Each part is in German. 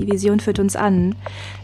Die Vision führt uns an,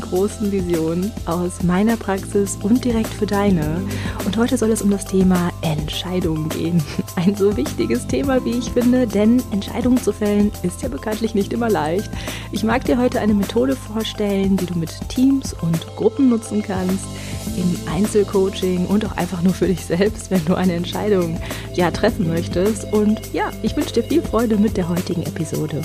großen Visionen aus meiner Praxis und direkt für deine. Und heute soll es um das Thema Entscheidungen gehen. Ein so wichtiges Thema, wie ich finde, denn Entscheidungen zu fällen ist ja bekanntlich nicht immer leicht. Ich mag dir heute eine Methode vorstellen, die du mit Teams und Gruppen nutzen kannst, im Einzelcoaching und auch einfach nur für dich selbst, wenn du eine Entscheidung ja treffen möchtest. Und ja, ich wünsche dir viel Freude mit der heutigen Episode.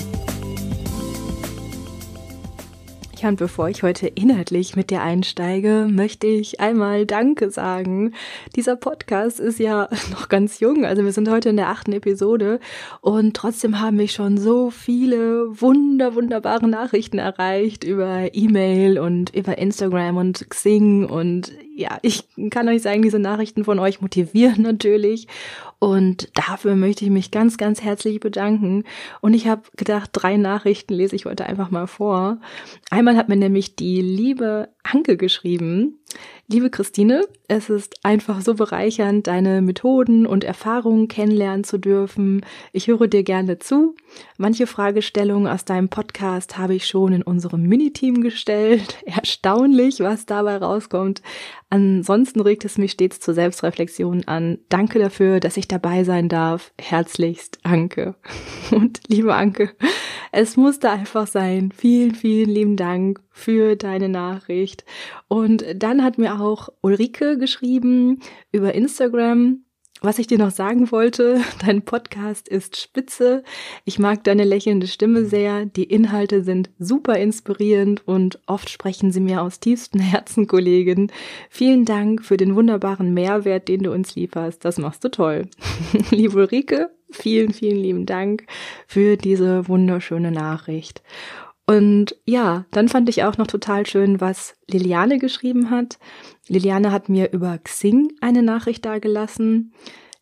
Ja, und bevor ich heute inhaltlich mit dir einsteige, möchte ich einmal Danke sagen. Dieser Podcast ist ja noch ganz jung, also wir sind heute in der achten Episode und trotzdem haben mich schon so viele wunder, wunderbare Nachrichten erreicht über E-Mail und über Instagram und Xing und ja, ich kann euch sagen, diese Nachrichten von euch motivieren natürlich und dafür möchte ich mich ganz, ganz herzlich bedanken. Und ich habe gedacht, drei Nachrichten lese ich heute einfach mal vor. Einmal hat mir nämlich die liebe Anke geschrieben. Liebe Christine, es ist einfach so bereichernd, deine Methoden und Erfahrungen kennenlernen zu dürfen. Ich höre dir gerne zu. Manche Fragestellungen aus deinem Podcast habe ich schon in unserem Miniteam gestellt. Erstaunlich, was dabei rauskommt. Ansonsten regt es mich stets zur Selbstreflexion an. Danke dafür, dass ich dabei sein darf. Herzlichst, Anke. Und liebe Anke, es musste einfach sein. Vielen, vielen lieben Dank für deine Nachricht. Und dann hat mir auch Ulrike geschrieben über Instagram. Was ich dir noch sagen wollte, dein Podcast ist spitze. Ich mag deine lächelnde Stimme sehr. Die Inhalte sind super inspirierend und oft sprechen sie mir aus tiefstem Herzen, Kollegin. Vielen Dank für den wunderbaren Mehrwert, den du uns lieferst. Das machst du toll. Liebe Ulrike, vielen, vielen lieben Dank für diese wunderschöne Nachricht. Und ja, dann fand ich auch noch total schön, was Liliane geschrieben hat. Liliane hat mir über Xing eine Nachricht dargelassen.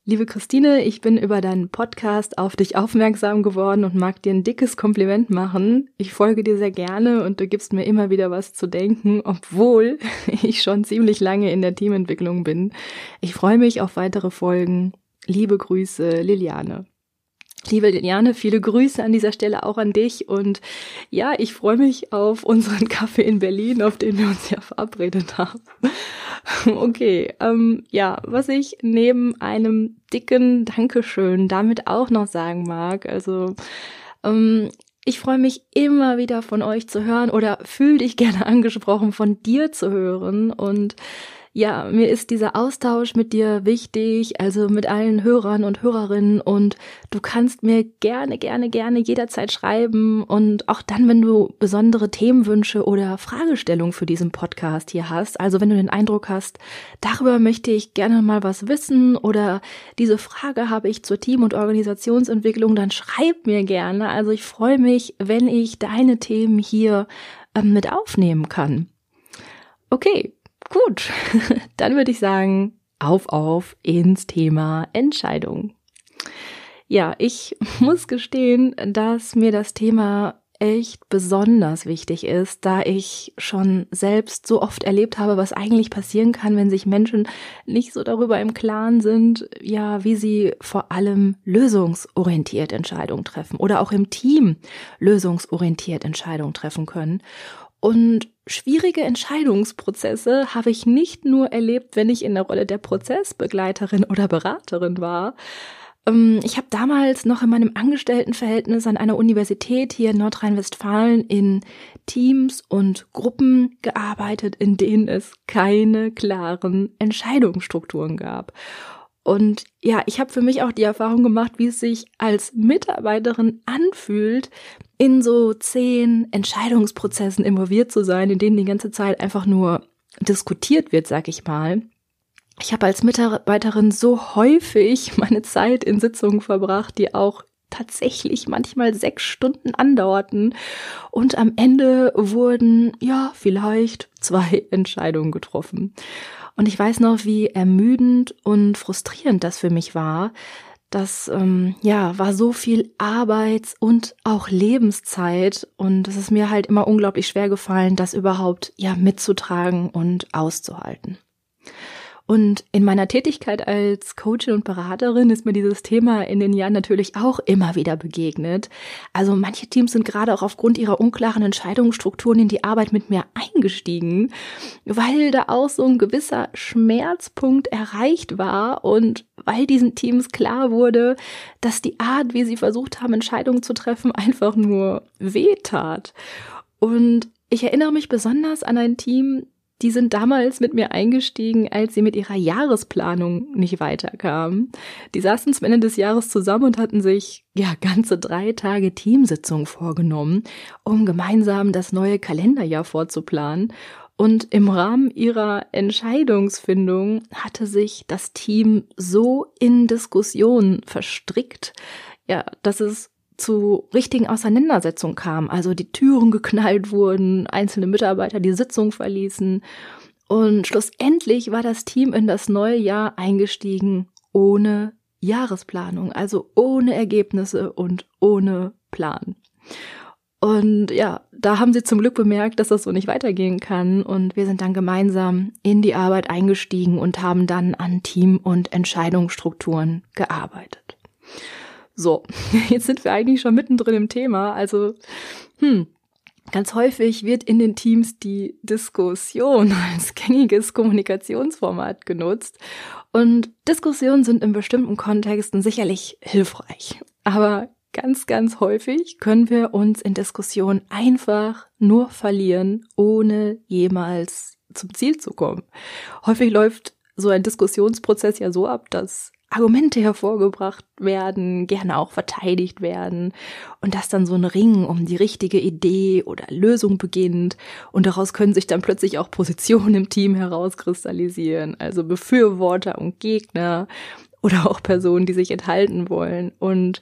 Liebe Christine, ich bin über deinen Podcast auf dich aufmerksam geworden und mag dir ein dickes Kompliment machen. Ich folge dir sehr gerne und du gibst mir immer wieder was zu denken, obwohl ich schon ziemlich lange in der Teamentwicklung bin. Ich freue mich auf weitere Folgen. Liebe Grüße, Liliane. Liebe Liliane, viele Grüße an dieser Stelle auch an dich und ja, ich freue mich auf unseren Kaffee in Berlin, auf den wir uns ja verabredet haben. Okay, ähm, ja, was ich neben einem dicken Dankeschön damit auch noch sagen mag, also ähm, ich freue mich immer wieder von euch zu hören oder fühl dich gerne angesprochen von dir zu hören und ja, mir ist dieser Austausch mit dir wichtig, also mit allen Hörern und Hörerinnen und du kannst mir gerne, gerne, gerne jederzeit schreiben und auch dann, wenn du besondere Themenwünsche oder Fragestellungen für diesen Podcast hier hast, also wenn du den Eindruck hast, darüber möchte ich gerne mal was wissen oder diese Frage habe ich zur Team- und Organisationsentwicklung, dann schreib mir gerne. Also ich freue mich, wenn ich deine Themen hier ähm, mit aufnehmen kann. Okay, Gut, dann würde ich sagen, auf, auf ins Thema Entscheidung. Ja, ich muss gestehen, dass mir das Thema echt besonders wichtig ist, da ich schon selbst so oft erlebt habe, was eigentlich passieren kann, wenn sich Menschen nicht so darüber im Klaren sind, ja, wie sie vor allem lösungsorientiert Entscheidungen treffen oder auch im Team lösungsorientiert Entscheidungen treffen können. Und schwierige Entscheidungsprozesse habe ich nicht nur erlebt, wenn ich in der Rolle der Prozessbegleiterin oder Beraterin war. Ähm, ich habe damals noch in meinem Angestelltenverhältnis an einer Universität hier in Nordrhein-Westfalen in Teams und Gruppen gearbeitet, in denen es keine klaren Entscheidungsstrukturen gab. Und ja, ich habe für mich auch die Erfahrung gemacht, wie es sich als Mitarbeiterin anfühlt, in so zehn Entscheidungsprozessen involviert zu sein, in denen die ganze Zeit einfach nur diskutiert wird, sag ich mal. Ich habe als Mitarbeiterin so häufig meine Zeit in Sitzungen verbracht, die auch tatsächlich manchmal sechs Stunden andauerten. Und am Ende wurden, ja, vielleicht zwei Entscheidungen getroffen. Und ich weiß noch, wie ermüdend und frustrierend das für mich war. Das ähm, ja war so viel Arbeits- und auch Lebenszeit und es ist mir halt immer unglaublich schwer gefallen, das überhaupt ja mitzutragen und auszuhalten. Und in meiner Tätigkeit als Coachin und Beraterin ist mir dieses Thema in den Jahren natürlich auch immer wieder begegnet. Also manche Teams sind gerade auch aufgrund ihrer unklaren Entscheidungsstrukturen in die Arbeit mit mir eingestiegen, weil da auch so ein gewisser Schmerzpunkt erreicht war und weil diesen Teams klar wurde, dass die Art, wie sie versucht haben, Entscheidungen zu treffen, einfach nur wehtat. Und ich erinnere mich besonders an ein Team, die sind damals mit mir eingestiegen, als sie mit ihrer Jahresplanung nicht weiterkamen. Die saßen zum Ende des Jahres zusammen und hatten sich ja ganze drei Tage Teamsitzung vorgenommen, um gemeinsam das neue Kalenderjahr vorzuplanen. Und im Rahmen ihrer Entscheidungsfindung hatte sich das Team so in Diskussionen verstrickt, ja, dass es zu richtigen Auseinandersetzungen kam. Also die Türen geknallt wurden, einzelne Mitarbeiter die Sitzung verließen. Und schlussendlich war das Team in das neue Jahr eingestiegen ohne Jahresplanung, also ohne Ergebnisse und ohne Plan. Und ja, da haben sie zum Glück bemerkt, dass das so nicht weitergehen kann. Und wir sind dann gemeinsam in die Arbeit eingestiegen und haben dann an Team- und Entscheidungsstrukturen gearbeitet. So, jetzt sind wir eigentlich schon mittendrin im Thema. Also, hm, ganz häufig wird in den Teams die Diskussion als gängiges Kommunikationsformat genutzt. Und Diskussionen sind in bestimmten Kontexten sicherlich hilfreich. Aber ganz, ganz häufig können wir uns in Diskussionen einfach nur verlieren, ohne jemals zum Ziel zu kommen. Häufig läuft so ein Diskussionsprozess ja so ab, dass Argumente hervorgebracht werden, gerne auch verteidigt werden und dass dann so ein Ring um die richtige Idee oder Lösung beginnt und daraus können sich dann plötzlich auch Positionen im Team herauskristallisieren, also Befürworter und Gegner oder auch Personen, die sich enthalten wollen. Und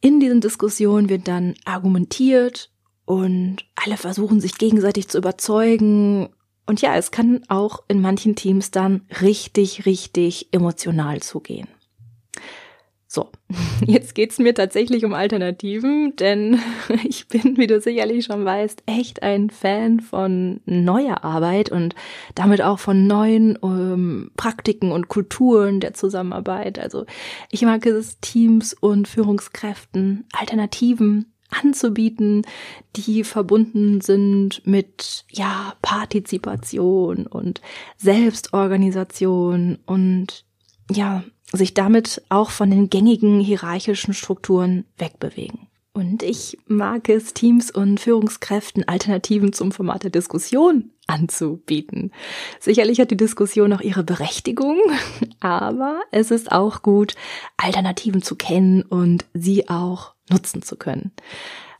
in diesen Diskussionen wird dann argumentiert und alle versuchen sich gegenseitig zu überzeugen und ja, es kann auch in manchen Teams dann richtig, richtig emotional zugehen. So, jetzt geht's mir tatsächlich um Alternativen, denn ich bin, wie du sicherlich schon weißt, echt ein Fan von neuer Arbeit und damit auch von neuen ähm, Praktiken und Kulturen der Zusammenarbeit. Also ich mag es, Teams und Führungskräften Alternativen anzubieten, die verbunden sind mit, ja, Partizipation und Selbstorganisation und, ja, sich damit auch von den gängigen hierarchischen Strukturen wegbewegen. Und ich mag es, Teams und Führungskräften Alternativen zum Format der Diskussion anzubieten. Sicherlich hat die Diskussion auch ihre Berechtigung, aber es ist auch gut, Alternativen zu kennen und sie auch nutzen zu können.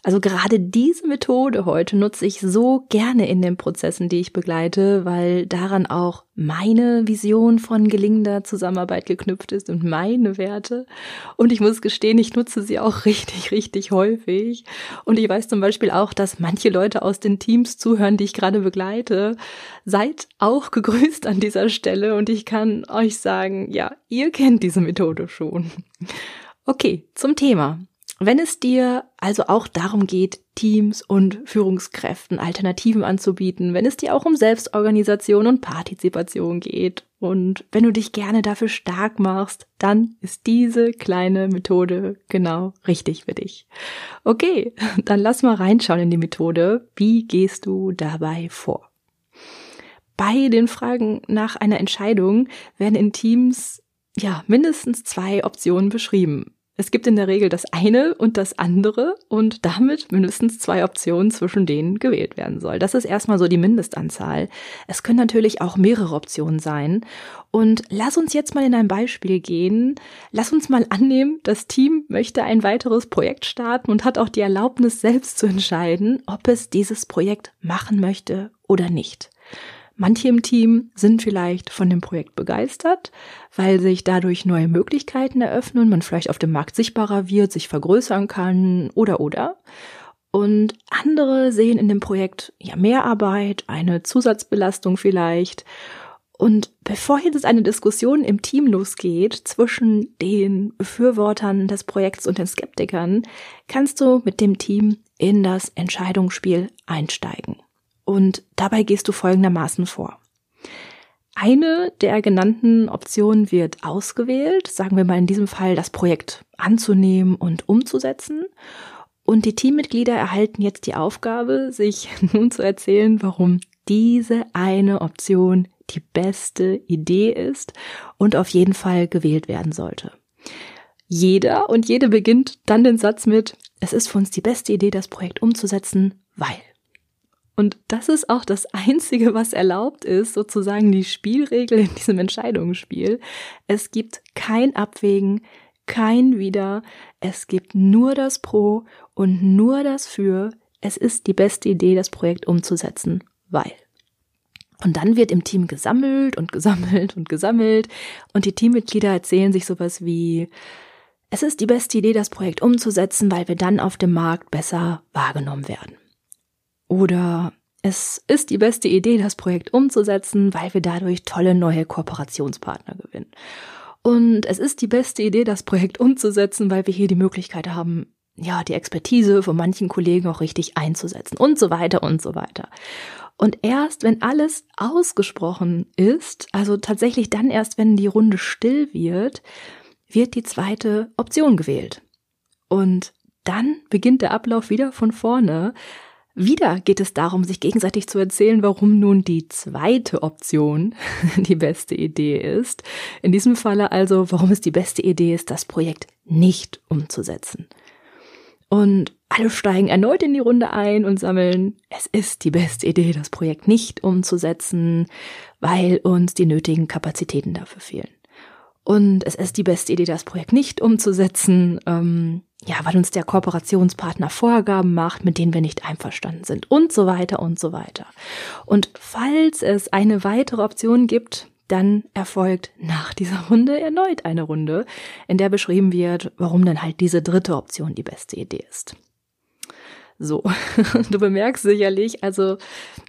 Also gerade diese Methode heute nutze ich so gerne in den Prozessen, die ich begleite, weil daran auch meine Vision von gelingender Zusammenarbeit geknüpft ist und meine Werte. Und ich muss gestehen, ich nutze sie auch richtig, richtig häufig. Und ich weiß zum Beispiel auch, dass manche Leute aus den Teams zuhören, die ich gerade begleite. Seid auch gegrüßt an dieser Stelle und ich kann euch sagen, ja, ihr kennt diese Methode schon. Okay, zum Thema. Wenn es dir also auch darum geht, Teams und Führungskräften Alternativen anzubieten, wenn es dir auch um Selbstorganisation und Partizipation geht und wenn du dich gerne dafür stark machst, dann ist diese kleine Methode genau richtig für dich. Okay, dann lass mal reinschauen in die Methode. Wie gehst du dabei vor? Bei den Fragen nach einer Entscheidung werden in Teams ja mindestens zwei Optionen beschrieben. Es gibt in der Regel das eine und das andere und damit mindestens zwei Optionen, zwischen denen gewählt werden soll. Das ist erstmal so die Mindestanzahl. Es können natürlich auch mehrere Optionen sein. Und lass uns jetzt mal in ein Beispiel gehen. Lass uns mal annehmen, das Team möchte ein weiteres Projekt starten und hat auch die Erlaubnis, selbst zu entscheiden, ob es dieses Projekt machen möchte oder nicht. Manche im Team sind vielleicht von dem Projekt begeistert, weil sich dadurch neue Möglichkeiten eröffnen, man vielleicht auf dem Markt sichtbarer wird, sich vergrößern kann oder oder. Und andere sehen in dem Projekt ja mehr Arbeit, eine Zusatzbelastung vielleicht. Und bevor jetzt eine Diskussion im Team losgeht zwischen den Befürwortern des Projekts und den Skeptikern, kannst du mit dem Team in das Entscheidungsspiel einsteigen. Und dabei gehst du folgendermaßen vor. Eine der genannten Optionen wird ausgewählt, sagen wir mal in diesem Fall das Projekt anzunehmen und umzusetzen. Und die Teammitglieder erhalten jetzt die Aufgabe, sich nun zu erzählen, warum diese eine Option die beste Idee ist und auf jeden Fall gewählt werden sollte. Jeder und jede beginnt dann den Satz mit, es ist für uns die beste Idee, das Projekt umzusetzen, weil. Und das ist auch das Einzige, was erlaubt ist, sozusagen die Spielregel in diesem Entscheidungsspiel. Es gibt kein Abwägen, kein Wider, es gibt nur das Pro und nur das Für. Es ist die beste Idee, das Projekt umzusetzen, weil. Und dann wird im Team gesammelt und gesammelt und gesammelt und die Teammitglieder erzählen sich sowas wie, es ist die beste Idee, das Projekt umzusetzen, weil wir dann auf dem Markt besser wahrgenommen werden. Oder es ist die beste Idee, das Projekt umzusetzen, weil wir dadurch tolle neue Kooperationspartner gewinnen. Und es ist die beste Idee, das Projekt umzusetzen, weil wir hier die Möglichkeit haben, ja, die Expertise von manchen Kollegen auch richtig einzusetzen und so weiter und so weiter. Und erst wenn alles ausgesprochen ist, also tatsächlich dann erst, wenn die Runde still wird, wird die zweite Option gewählt. Und dann beginnt der Ablauf wieder von vorne. Wieder geht es darum, sich gegenseitig zu erzählen, warum nun die zweite Option die beste Idee ist. In diesem Falle also, warum es die beste Idee ist, das Projekt nicht umzusetzen. Und alle steigen erneut in die Runde ein und sammeln, es ist die beste Idee, das Projekt nicht umzusetzen, weil uns die nötigen Kapazitäten dafür fehlen. Und es ist die beste Idee, das Projekt nicht umzusetzen, ähm, ja, weil uns der Kooperationspartner Vorgaben macht, mit denen wir nicht einverstanden sind und so weiter und so weiter. Und falls es eine weitere Option gibt, dann erfolgt nach dieser Runde erneut eine Runde, in der beschrieben wird, warum dann halt diese dritte Option die beste Idee ist. So, du bemerkst sicherlich, also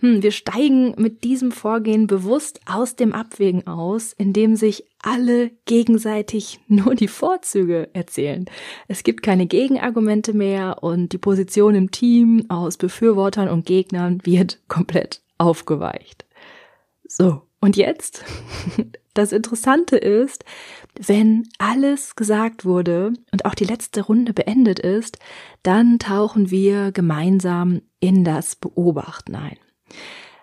hm, wir steigen mit diesem Vorgehen bewusst aus dem Abwägen aus, indem sich alle gegenseitig nur die Vorzüge erzählen. Es gibt keine Gegenargumente mehr und die Position im Team aus Befürwortern und Gegnern wird komplett aufgeweicht. So, und jetzt? Das Interessante ist, wenn alles gesagt wurde und auch die letzte Runde beendet ist, dann tauchen wir gemeinsam in das Beobachten ein.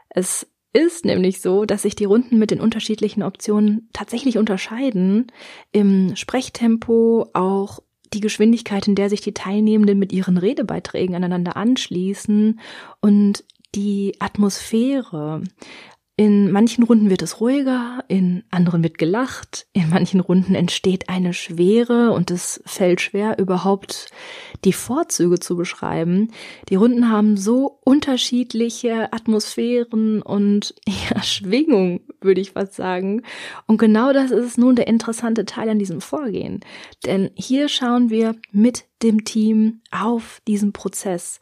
Es ist nämlich so, dass sich die Runden mit den unterschiedlichen Optionen tatsächlich unterscheiden. Im Sprechtempo auch die Geschwindigkeit, in der sich die Teilnehmenden mit ihren Redebeiträgen aneinander anschließen und die Atmosphäre. In manchen Runden wird es ruhiger, in anderen wird gelacht, in manchen Runden entsteht eine Schwere und es fällt schwer, überhaupt die Vorzüge zu beschreiben. Die Runden haben so unterschiedliche Atmosphären und ja, Schwingung, würde ich fast sagen. Und genau das ist nun der interessante Teil an diesem Vorgehen. Denn hier schauen wir mit dem Team auf diesen Prozess.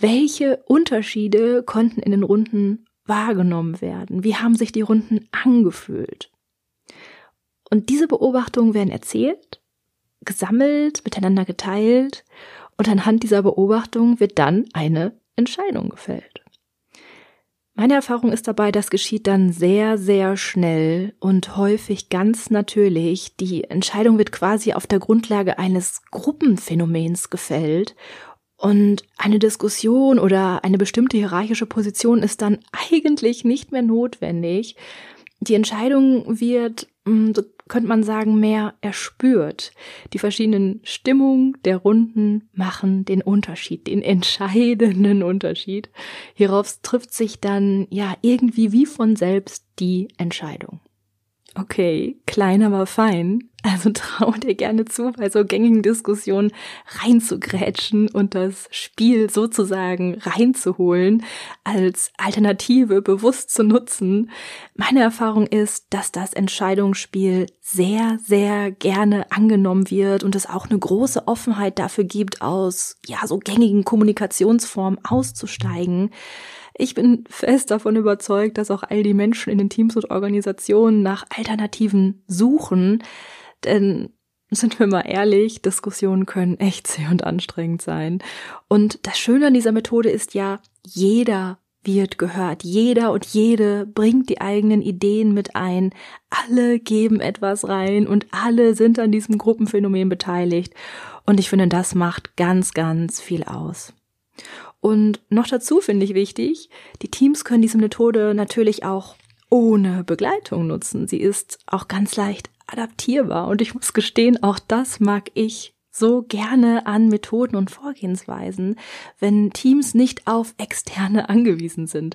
Welche Unterschiede konnten in den Runden wahrgenommen werden? Wie haben sich die Runden angefühlt? Und diese Beobachtungen werden erzählt, gesammelt, miteinander geteilt und anhand dieser Beobachtung wird dann eine Entscheidung gefällt. Meine Erfahrung ist dabei, das geschieht dann sehr, sehr schnell und häufig ganz natürlich. Die Entscheidung wird quasi auf der Grundlage eines Gruppenphänomens gefällt und eine Diskussion oder eine bestimmte hierarchische Position ist dann eigentlich nicht mehr notwendig. Die Entscheidung wird, hm, so könnte man sagen, mehr erspürt. Die verschiedenen Stimmungen der Runden machen den Unterschied, den entscheidenden Unterschied. Hierauf trifft sich dann ja irgendwie wie von selbst die Entscheidung. Okay, klein, aber fein. Also trau dir gerne zu, bei so gängigen Diskussionen reinzugrätschen und das Spiel sozusagen reinzuholen, als Alternative bewusst zu nutzen. Meine Erfahrung ist, dass das Entscheidungsspiel sehr, sehr gerne angenommen wird und es auch eine große Offenheit dafür gibt, aus, ja, so gängigen Kommunikationsformen auszusteigen. Ich bin fest davon überzeugt, dass auch all die Menschen in den Teams und Organisationen nach Alternativen suchen. Denn sind wir mal ehrlich, Diskussionen können echt zäh und anstrengend sein. Und das Schöne an dieser Methode ist ja, jeder wird gehört. Jeder und jede bringt die eigenen Ideen mit ein. Alle geben etwas rein und alle sind an diesem Gruppenphänomen beteiligt. Und ich finde, das macht ganz, ganz viel aus. Und noch dazu finde ich wichtig, die Teams können diese Methode natürlich auch ohne Begleitung nutzen. Sie ist auch ganz leicht adaptierbar und ich muss gestehen, auch das mag ich so gerne an Methoden und Vorgehensweisen, wenn Teams nicht auf externe angewiesen sind.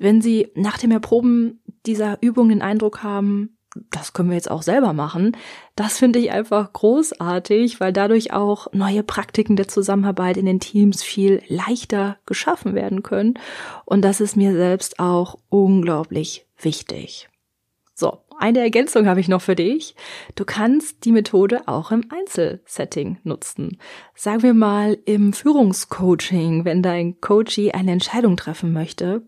Wenn sie nach dem Erproben dieser Übung den Eindruck haben, das können wir jetzt auch selber machen. Das finde ich einfach großartig, weil dadurch auch neue Praktiken der Zusammenarbeit in den Teams viel leichter geschaffen werden können. Und das ist mir selbst auch unglaublich wichtig. So, eine Ergänzung habe ich noch für dich. Du kannst die Methode auch im Einzelsetting nutzen. Sagen wir mal im Führungscoaching, wenn dein Coachee eine Entscheidung treffen möchte.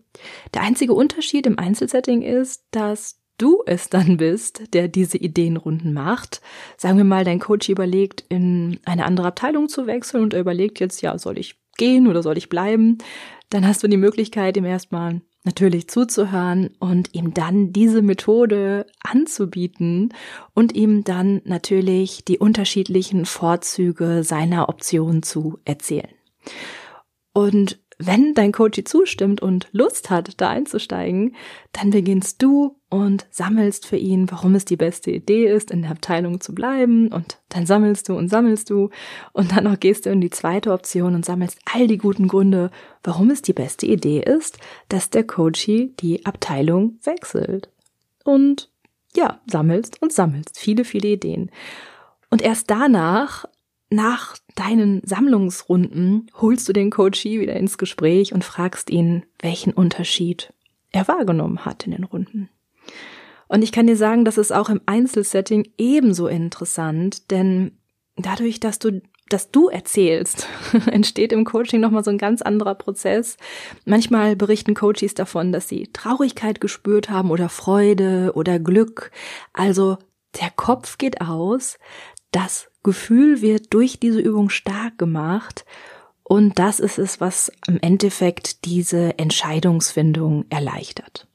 Der einzige Unterschied im Einzelsetting ist, dass du es dann bist, der diese Ideenrunden macht. Sagen wir mal, dein Coach überlegt, in eine andere Abteilung zu wechseln und er überlegt jetzt, ja, soll ich gehen oder soll ich bleiben? Dann hast du die Möglichkeit, ihm erstmal natürlich zuzuhören und ihm dann diese Methode anzubieten und ihm dann natürlich die unterschiedlichen Vorzüge seiner Option zu erzählen. Und wenn dein Coach zustimmt und Lust hat, da einzusteigen, dann beginnst du und sammelst für ihn, warum es die beste Idee ist, in der Abteilung zu bleiben. Und dann sammelst du und sammelst du. Und dann noch gehst du in die zweite Option und sammelst all die guten Gründe, warum es die beste Idee ist, dass der Coachie die Abteilung wechselt. Und ja, sammelst und sammelst viele, viele Ideen. Und erst danach nach deinen Sammlungsrunden holst du den Coachie wieder ins Gespräch und fragst ihn, welchen Unterschied er wahrgenommen hat in den Runden. Und ich kann dir sagen, das ist auch im Einzelsetting ebenso interessant, denn dadurch, dass du dass du erzählst, entsteht im Coaching nochmal so ein ganz anderer Prozess. Manchmal berichten Coaches davon, dass sie Traurigkeit gespürt haben oder Freude oder Glück. Also der Kopf geht aus, das Gefühl wird durch diese Übung stark gemacht und das ist es, was im Endeffekt diese Entscheidungsfindung erleichtert.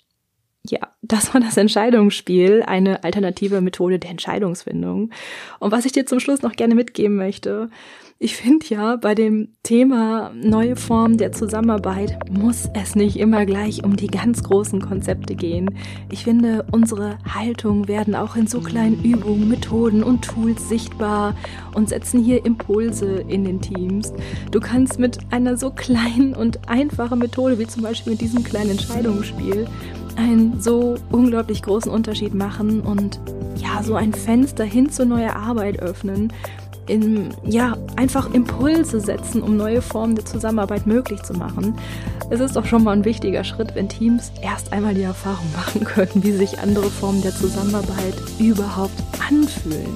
Ja, das war das Entscheidungsspiel, eine alternative Methode der Entscheidungsfindung. Und was ich dir zum Schluss noch gerne mitgeben möchte, ich finde ja, bei dem Thema neue Formen der Zusammenarbeit muss es nicht immer gleich um die ganz großen Konzepte gehen. Ich finde, unsere Haltung werden auch in so kleinen Übungen, Methoden und Tools sichtbar und setzen hier Impulse in den Teams. Du kannst mit einer so kleinen und einfachen Methode wie zum Beispiel mit diesem kleinen Entscheidungsspiel einen so unglaublich großen Unterschied machen und ja, so ein Fenster hin zu neuer Arbeit öffnen, in, ja, einfach Impulse setzen, um neue Formen der Zusammenarbeit möglich zu machen. Es ist auch schon mal ein wichtiger Schritt, wenn Teams erst einmal die Erfahrung machen können, wie sich andere Formen der Zusammenarbeit überhaupt anfühlen.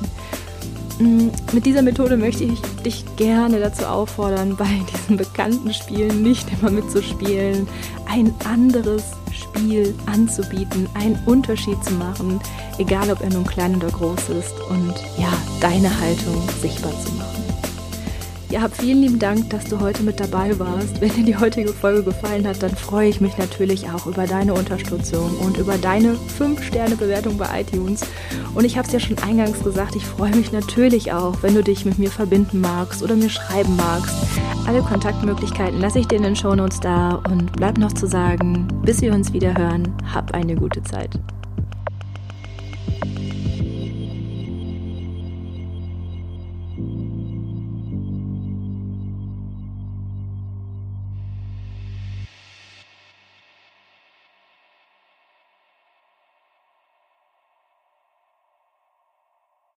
Mm, mit dieser Methode möchte ich dich gerne dazu auffordern, bei diesen bekannten Spielen nicht immer mitzuspielen, ein anderes Spiel anzubieten, einen Unterschied zu machen, egal ob er nun klein oder groß ist und ja, deine Haltung sichtbar zu machen. Ja, vielen lieben Dank, dass du heute mit dabei warst. Wenn dir die heutige Folge gefallen hat, dann freue ich mich natürlich auch über deine Unterstützung und über deine 5-Sterne-Bewertung bei iTunes. Und ich habe es ja schon eingangs gesagt, ich freue mich natürlich auch, wenn du dich mit mir verbinden magst oder mir schreiben magst. Alle Kontaktmöglichkeiten lasse ich dir in den Shownotes da und bleib noch zu sagen, bis wir uns wieder hören, hab eine gute Zeit.